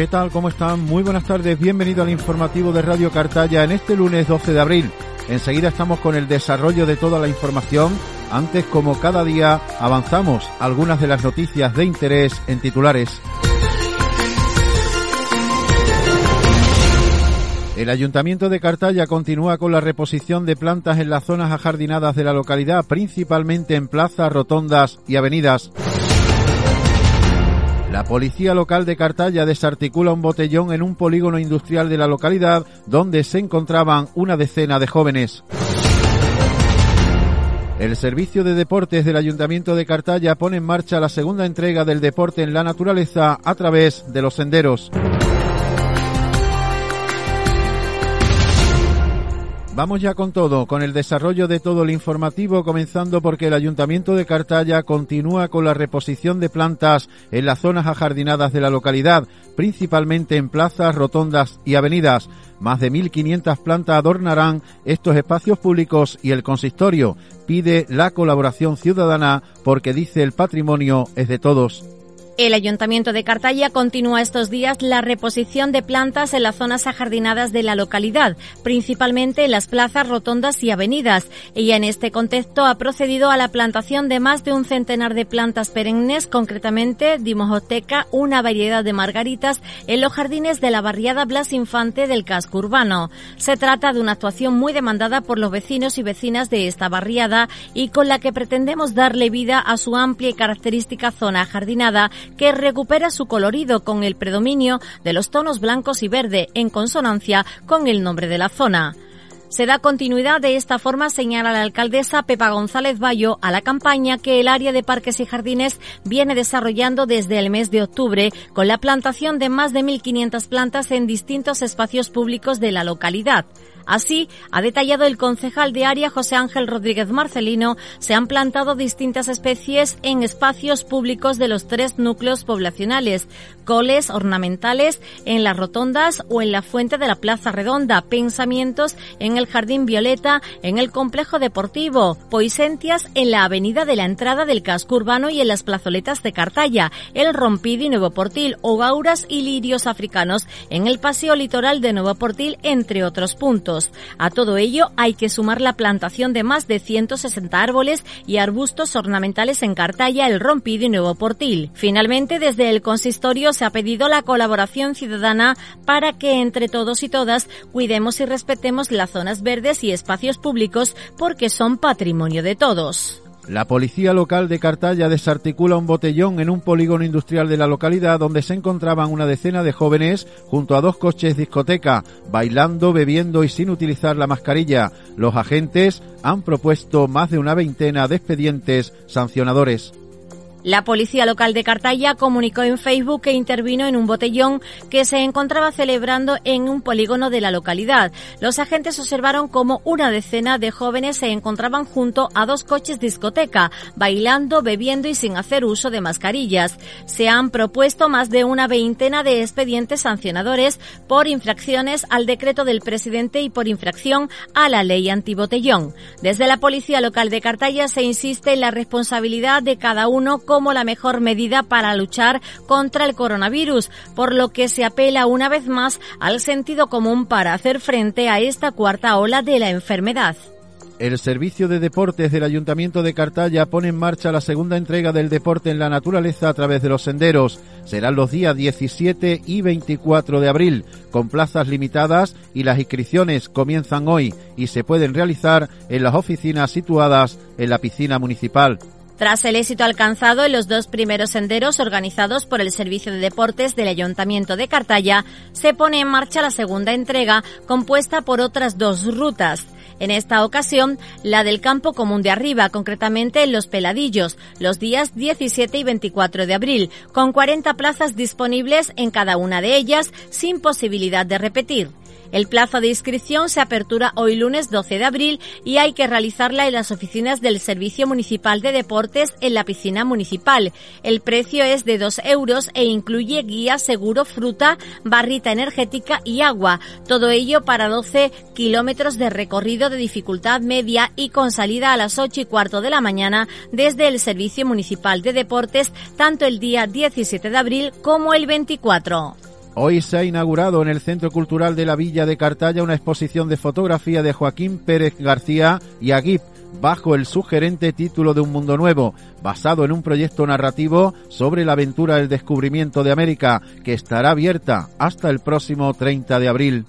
¿Qué tal? ¿Cómo están? Muy buenas tardes. Bienvenido al informativo de Radio Cartaya en este lunes 12 de abril. Enseguida estamos con el desarrollo de toda la información. Antes, como cada día, avanzamos algunas de las noticias de interés en titulares. El Ayuntamiento de Cartaya continúa con la reposición de plantas en las zonas ajardinadas de la localidad, principalmente en plazas, rotondas y avenidas. La policía local de Cartaya desarticula un botellón en un polígono industrial de la localidad donde se encontraban una decena de jóvenes. El Servicio de Deportes del Ayuntamiento de Cartaya pone en marcha la segunda entrega del deporte en la naturaleza a través de los senderos. Vamos ya con todo, con el desarrollo de todo el informativo, comenzando porque el Ayuntamiento de Cartaya continúa con la reposición de plantas en las zonas ajardinadas de la localidad, principalmente en plazas, rotondas y avenidas. Más de 1.500 plantas adornarán estos espacios públicos y el consistorio pide la colaboración ciudadana porque dice el patrimonio es de todos. El Ayuntamiento de Cartaya continúa estos días la reposición de plantas en las zonas ajardinadas de la localidad, principalmente en las plazas, rotondas y avenidas. Ella en este contexto ha procedido a la plantación de más de un centenar de plantas perennes, concretamente Dimojoteca, una variedad de margaritas, en los jardines de la barriada Blas Infante del casco urbano. Se trata de una actuación muy demandada por los vecinos y vecinas de esta barriada y con la que pretendemos darle vida a su amplia y característica zona ajardinada que recupera su colorido con el predominio de los tonos blancos y verde en consonancia con el nombre de la zona. Se da continuidad de esta forma, señala la alcaldesa Pepa González Bayo, a la campaña que el área de parques y jardines viene desarrollando desde el mes de octubre, con la plantación de más de 1.500 plantas en distintos espacios públicos de la localidad. Así, ha detallado el concejal de área José Ángel Rodríguez Marcelino, se han plantado distintas especies en espacios públicos de los tres núcleos poblacionales, coles ornamentales en las rotondas o en la fuente de la Plaza Redonda, pensamientos en el Jardín Violeta, en el complejo deportivo, poisentias en la avenida de la entrada del casco urbano y en las plazoletas de Cartaya, el Rompidi Nuevo Portil o gauras y lirios africanos en el paseo litoral de Nuevo Portil, entre otros puntos. A todo ello hay que sumar la plantación de más de 160 árboles y arbustos ornamentales en Cartaya, el Rompidi y Nuevo Portil. Finalmente, desde el consistorio se ha pedido la colaboración ciudadana para que entre todos y todas cuidemos y respetemos las zonas verdes y espacios públicos porque son patrimonio de todos. La policía local de Cartaya desarticula un botellón en un polígono industrial de la localidad donde se encontraban una decena de jóvenes junto a dos coches discoteca, bailando, bebiendo y sin utilizar la mascarilla. Los agentes han propuesto más de una veintena de expedientes sancionadores. La policía local de Cartaya comunicó en Facebook que intervino en un botellón que se encontraba celebrando en un polígono de la localidad. Los agentes observaron cómo una decena de jóvenes se encontraban junto a dos coches discoteca, bailando, bebiendo y sin hacer uso de mascarillas. Se han propuesto más de una veintena de expedientes sancionadores por infracciones al decreto del presidente y por infracción a la ley antibotellón. Desde la policía local de Cartaya se insiste en la responsabilidad de cada uno como la mejor medida para luchar contra el coronavirus, por lo que se apela una vez más al sentido común para hacer frente a esta cuarta ola de la enfermedad. El Servicio de Deportes del Ayuntamiento de Cartaya pone en marcha la segunda entrega del deporte en la naturaleza a través de los senderos. Serán los días 17 y 24 de abril, con plazas limitadas y las inscripciones comienzan hoy y se pueden realizar en las oficinas situadas en la piscina municipal. Tras el éxito alcanzado en los dos primeros senderos organizados por el Servicio de Deportes del Ayuntamiento de Cartaya, se pone en marcha la segunda entrega compuesta por otras dos rutas. En esta ocasión, la del Campo Común de Arriba, concretamente en Los Peladillos, los días 17 y 24 de abril, con 40 plazas disponibles en cada una de ellas, sin posibilidad de repetir. El plazo de inscripción se apertura hoy lunes 12 de abril y hay que realizarla en las oficinas del Servicio Municipal de Deportes en la piscina municipal. El precio es de 2 euros e incluye guía, seguro, fruta, barrita energética y agua. Todo ello para 12 kilómetros de recorrido de dificultad media y con salida a las 8 y cuarto de la mañana desde el Servicio Municipal de Deportes tanto el día 17 de abril como el 24. Hoy se ha inaugurado en el Centro Cultural de la Villa de Cartaya una exposición de fotografía de Joaquín Pérez García y Aguip, bajo el sugerente título de Un Mundo Nuevo, basado en un proyecto narrativo sobre la aventura del descubrimiento de América, que estará abierta hasta el próximo 30 de abril.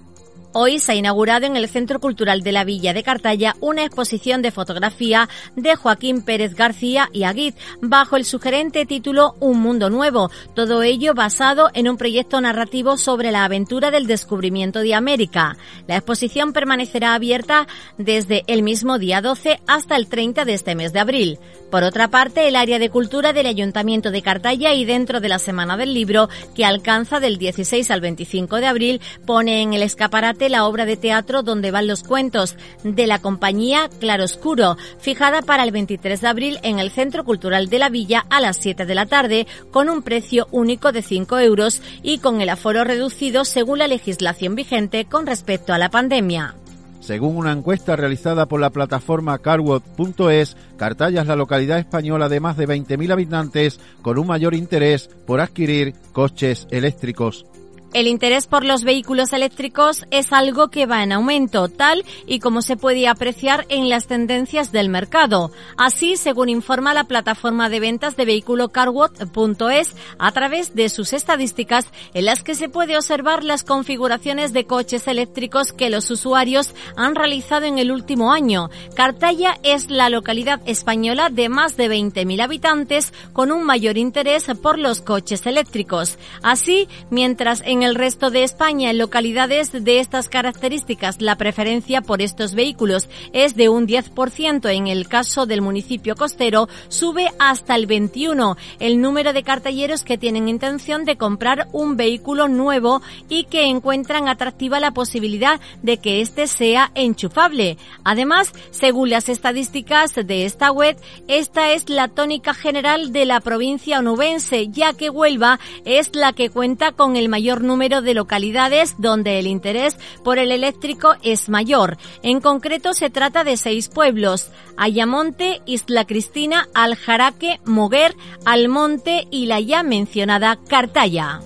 Hoy se ha inaugurado en el Centro Cultural de la Villa de Cartaya una exposición de fotografía de Joaquín Pérez García y Aguid, bajo el sugerente título Un Mundo Nuevo, todo ello basado en un proyecto narrativo sobre la aventura del descubrimiento de América. La exposición permanecerá abierta desde el mismo día 12 hasta el 30 de este mes de abril. Por otra parte, el área de cultura del Ayuntamiento de Cartaya y dentro de la Semana del Libro, que alcanza del 16 al 25 de abril, pone en el escaparate la obra de teatro Donde van los cuentos, de la compañía Claroscuro, fijada para el 23 de abril en el Centro Cultural de la Villa a las 7 de la tarde, con un precio único de 5 euros y con el aforo reducido según la legislación vigente con respecto a la pandemia. Según una encuesta realizada por la plataforma carwood.es, Cartaya es la localidad española de más de 20.000 habitantes con un mayor interés por adquirir coches eléctricos. El interés por los vehículos eléctricos es algo que va en aumento, tal y como se puede apreciar en las tendencias del mercado. Así, según informa la plataforma de ventas de vehículo carwatt.es a través de sus estadísticas en las que se puede observar las configuraciones de coches eléctricos que los usuarios han realizado en el último año. Cartaya es la localidad española de más de 20.000 habitantes con un mayor interés por los coches eléctricos. Así, mientras en en el resto de España, en localidades de estas características, la preferencia por estos vehículos es de un 10%. En el caso del municipio costero, sube hasta el 21% el número de cartelleros que tienen intención de comprar un vehículo nuevo y que encuentran atractiva la posibilidad de que éste sea enchufable. Además, según las estadísticas de esta web, esta es la tónica general de la provincia onubense, ya que Huelva es la que cuenta con el mayor número número de localidades donde el interés por el eléctrico es mayor. En concreto se trata de seis pueblos, Ayamonte, Isla Cristina, Aljaraque, Moguer, Almonte y la ya mencionada Cartaya.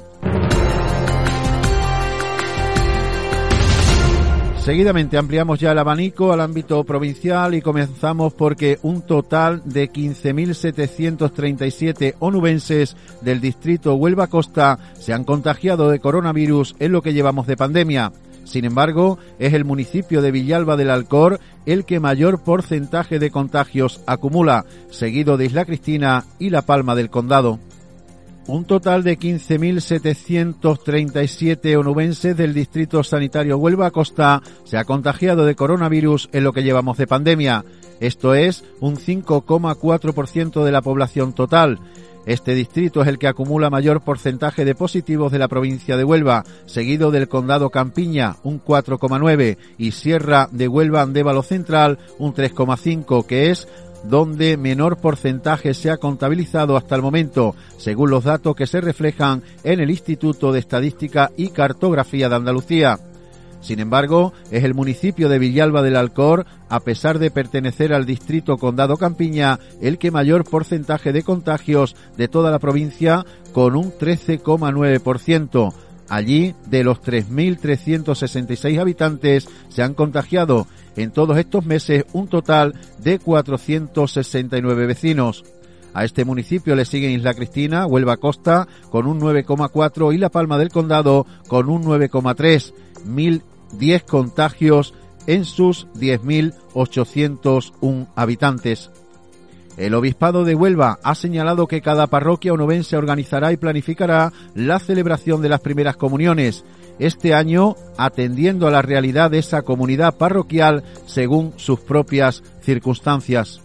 Seguidamente ampliamos ya el abanico al ámbito provincial y comenzamos porque un total de 15.737 onubenses del distrito Huelva Costa se han contagiado de coronavirus en lo que llevamos de pandemia. Sin embargo, es el municipio de Villalba del Alcor el que mayor porcentaje de contagios acumula, seguido de Isla Cristina y La Palma del Condado. Un total de 15.737 onubenses del Distrito Sanitario Huelva Costa se ha contagiado de coronavirus en lo que llevamos de pandemia. Esto es un 5,4% de la población total. Este distrito es el que acumula mayor porcentaje de positivos de la provincia de Huelva, seguido del condado Campiña, un 4,9, y Sierra de Huelva Andévalo Central, un 3,5, que es donde menor porcentaje se ha contabilizado hasta el momento, según los datos que se reflejan en el Instituto de Estadística y Cartografía de Andalucía. Sin embargo, es el municipio de Villalba del Alcor, a pesar de pertenecer al distrito Condado Campiña, el que mayor porcentaje de contagios de toda la provincia, con un 13,9%. Allí, de los 3.366 habitantes, se han contagiado en todos estos meses un total de 469 vecinos. A este municipio le siguen Isla Cristina, Huelva Costa con un 9,4 y La Palma del Condado con un 9,3. 1.010 contagios en sus 10.801 habitantes. El Obispado de Huelva ha señalado que cada parroquia onubense organizará y planificará la celebración de las primeras comuniones este año atendiendo a la realidad de esa comunidad parroquial según sus propias circunstancias.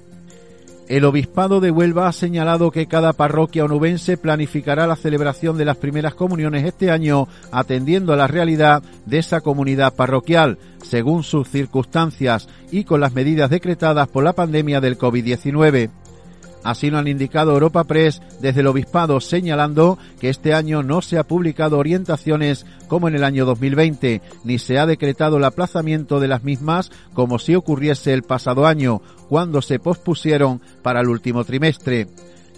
El Obispado de Huelva ha señalado que cada parroquia onubense planificará la celebración de las primeras comuniones este año atendiendo a la realidad de esa comunidad parroquial, según sus circunstancias y con las medidas decretadas por la pandemia del COVID-19. Así lo han indicado Europa Press desde el Obispado, señalando que este año no se ha publicado orientaciones como en el año 2020, ni se ha decretado el aplazamiento de las mismas como si ocurriese el pasado año, cuando se pospusieron para el último trimestre.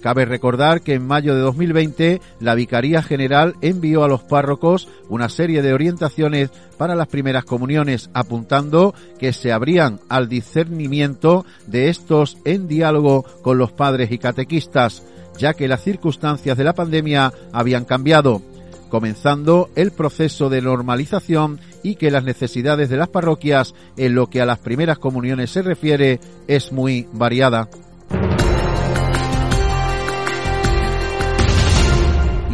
Cabe recordar que en mayo de 2020 la Vicaría General envió a los párrocos una serie de orientaciones para las primeras comuniones, apuntando que se abrían al discernimiento de estos en diálogo con los padres y catequistas, ya que las circunstancias de la pandemia habían cambiado comenzando el proceso de normalización y que las necesidades de las parroquias en lo que a las primeras comuniones se refiere es muy variada.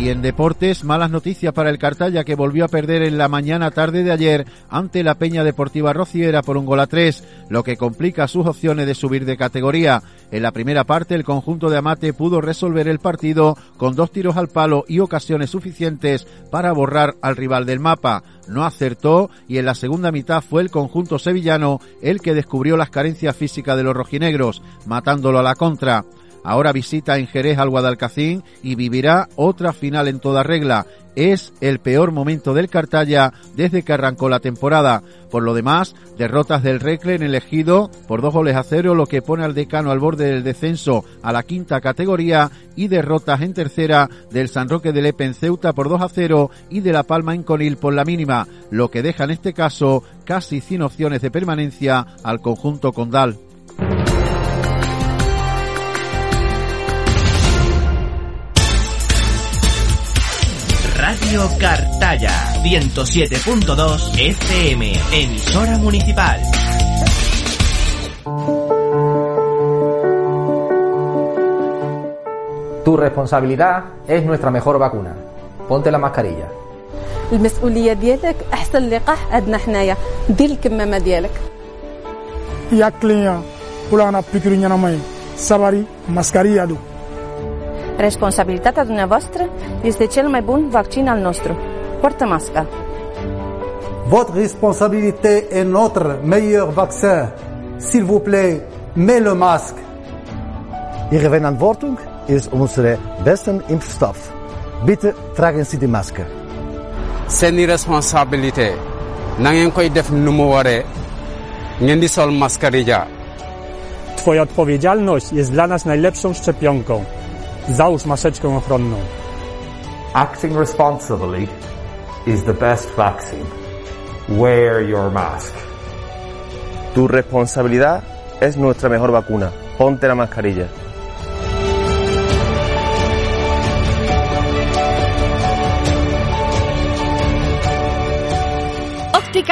Y en deportes, malas noticias para el Cartaya que volvió a perder en la mañana tarde de ayer ante la Peña Deportiva Rociera por un gol a tres, lo que complica sus opciones de subir de categoría. En la primera parte, el conjunto de Amate pudo resolver el partido con dos tiros al palo y ocasiones suficientes para borrar al rival del mapa. No acertó y en la segunda mitad fue el conjunto sevillano el que descubrió las carencias físicas de los rojinegros, matándolo a la contra. Ahora visita en Jerez al Guadalcacín y vivirá otra final en toda regla. Es el peor momento del Cartaya desde que arrancó la temporada. Por lo demás, derrotas del Recle en elegido por dos goles a cero, lo que pone al decano al borde del descenso a la quinta categoría y derrotas en tercera del San Roque de Lepe en Ceuta por 2 a 0 y de La Palma en Conil por la mínima, lo que deja en este caso casi sin opciones de permanencia al conjunto condal. Radio Cartaya 107.2 FM, emisora municipal. Tu responsabilidad es nuestra mejor vacuna. Ponte la mascarilla. المسؤولية ديالك أحسن لقاح عندنا حنايا دير الكمامة ديالك يا كليان كلنا بيكرين نماي sabari mascarilla do Responsabilitatea dumneavoastră este cel mai bun vaccin al nostru. Poartă masca. Votre responsabilité est notre meilleur vaccin. S'il vous plaît, mets le masque. Ihre Verantwortung ist unsere besten Impfstoff. Bitte tragen Sie die Maske. seeni responsabilité na ngeen koy def nu mu waree ngeen di sol mascarilla Twoja odpowiedzialność jest dla nas najlepszą szczepionką. Załóż maseczkę ochronną. Acting responsibly is the best vaccine. Wear your mask. Tu responsabilidad es nuestra mejor vacuna. Ponte la mascarilla.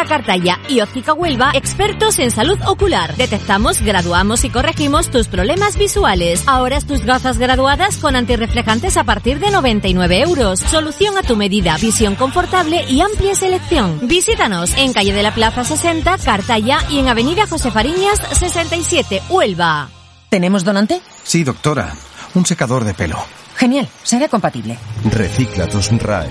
Cartaya y Óptica Huelva, expertos en salud ocular. Detectamos, graduamos y corregimos tus problemas visuales. Ahora tus gafas graduadas con antirreflejantes a partir de 99 euros. Solución a tu medida, visión confortable y amplia selección. Visítanos en calle de la Plaza 60, Cartaya y en avenida José Fariñas 67, Huelva. ¿Tenemos donante? Sí, doctora. Un secador de pelo. Genial, será compatible. Recicla tus RAE.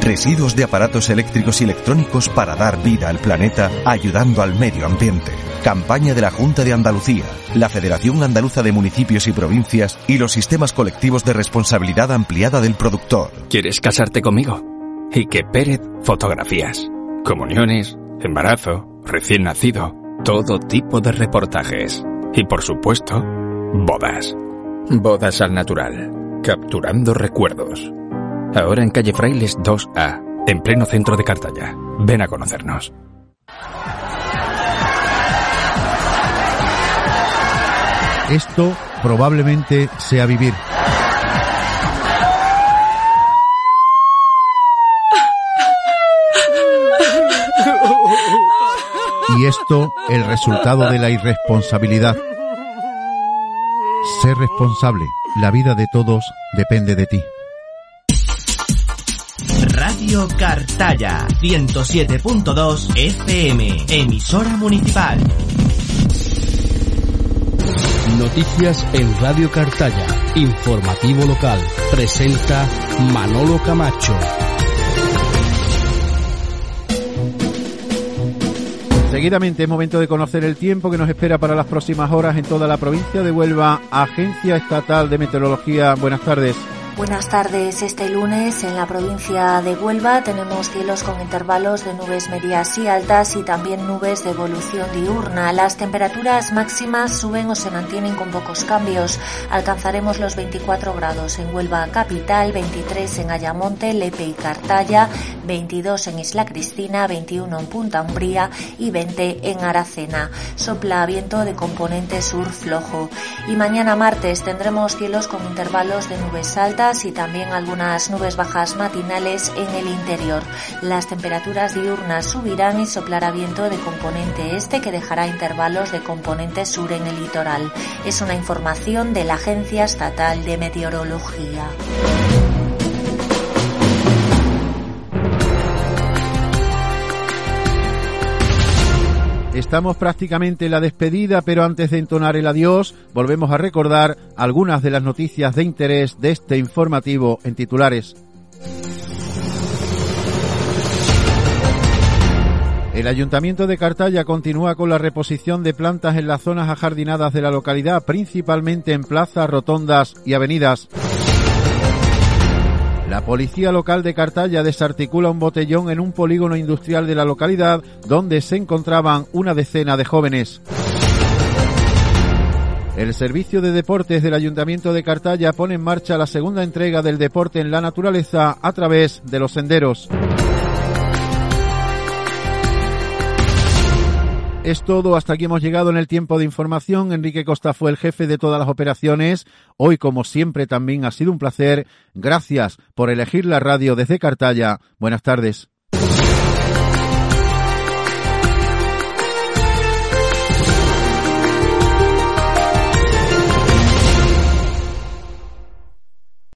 Residuos de aparatos eléctricos y electrónicos para dar vida al planeta, ayudando al medio ambiente. Campaña de la Junta de Andalucía, la Federación Andaluza de Municipios y Provincias y los sistemas colectivos de responsabilidad ampliada del productor. ¿Quieres casarte conmigo? Ike Pérez Fotografías. Comuniones, embarazo, recién nacido, todo tipo de reportajes. Y por supuesto, bodas. Bodas al natural. Capturando recuerdos. Ahora en calle Frailes 2A, en pleno centro de Cartaya. Ven a conocernos. Esto probablemente sea vivir. Y esto el resultado de la irresponsabilidad. Ser responsable. La vida de todos depende de ti. Radio Cartaya 107.2 FM, emisora municipal. Noticias en Radio Cartaya, informativo local. Presenta Manolo Camacho. Seguidamente es momento de conocer el tiempo que nos espera para las próximas horas en toda la provincia de Huelva. Agencia Estatal de Meteorología, buenas tardes. Buenas tardes. Este lunes en la provincia de Huelva tenemos cielos con intervalos de nubes medias y altas y también nubes de evolución diurna. Las temperaturas máximas suben o se mantienen con pocos cambios. Alcanzaremos los 24 grados en Huelva capital, 23 en Ayamonte, Lepe y Cartaya, 22 en Isla Cristina, 21 en Punta Umbría y 20 en Aracena. Sopla viento de componente sur flojo. Y mañana martes tendremos cielos con intervalos de nubes altas y también algunas nubes bajas matinales en el interior. Las temperaturas diurnas subirán y soplará viento de componente este que dejará intervalos de componente sur en el litoral. Es una información de la Agencia Estatal de Meteorología. Estamos prácticamente en la despedida, pero antes de entonar el adiós, volvemos a recordar algunas de las noticias de interés de este informativo en titulares. El Ayuntamiento de Cartaya continúa con la reposición de plantas en las zonas ajardinadas de la localidad, principalmente en plazas, rotondas y avenidas. La policía local de Cartaya desarticula un botellón en un polígono industrial de la localidad donde se encontraban una decena de jóvenes. El Servicio de Deportes del Ayuntamiento de Cartaya pone en marcha la segunda entrega del deporte en la naturaleza a través de los senderos. Es todo, hasta aquí hemos llegado en el tiempo de información. Enrique Costa fue el jefe de todas las operaciones. Hoy, como siempre, también ha sido un placer. Gracias por elegir la radio desde Cartaya. Buenas tardes.